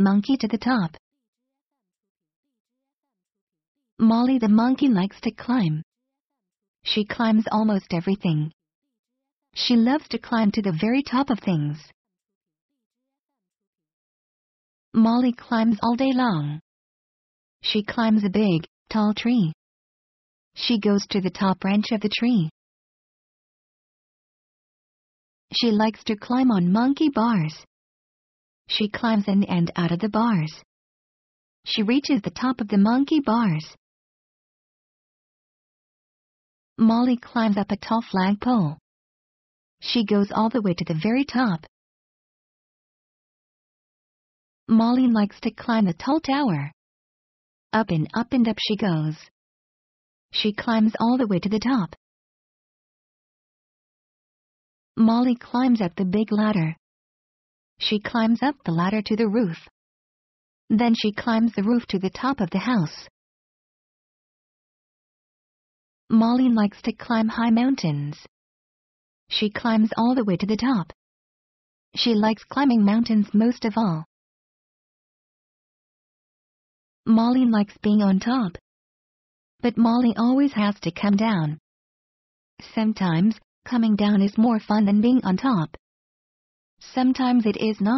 Monkey to the top. Molly the monkey likes to climb. She climbs almost everything. She loves to climb to the very top of things. Molly climbs all day long. She climbs a big, tall tree. She goes to the top branch of the tree. She likes to climb on monkey bars. She climbs in and out of the bars. She reaches the top of the monkey bars. Molly climbs up a tall flagpole. She goes all the way to the very top. Molly likes to climb the tall tower. Up and up and up she goes. She climbs all the way to the top. Molly climbs up the big ladder. She climbs up the ladder to the roof. Then she climbs the roof to the top of the house. Molly likes to climb high mountains. She climbs all the way to the top. She likes climbing mountains most of all. Molly likes being on top. But Molly always has to come down. Sometimes, coming down is more fun than being on top. Sometimes it is not.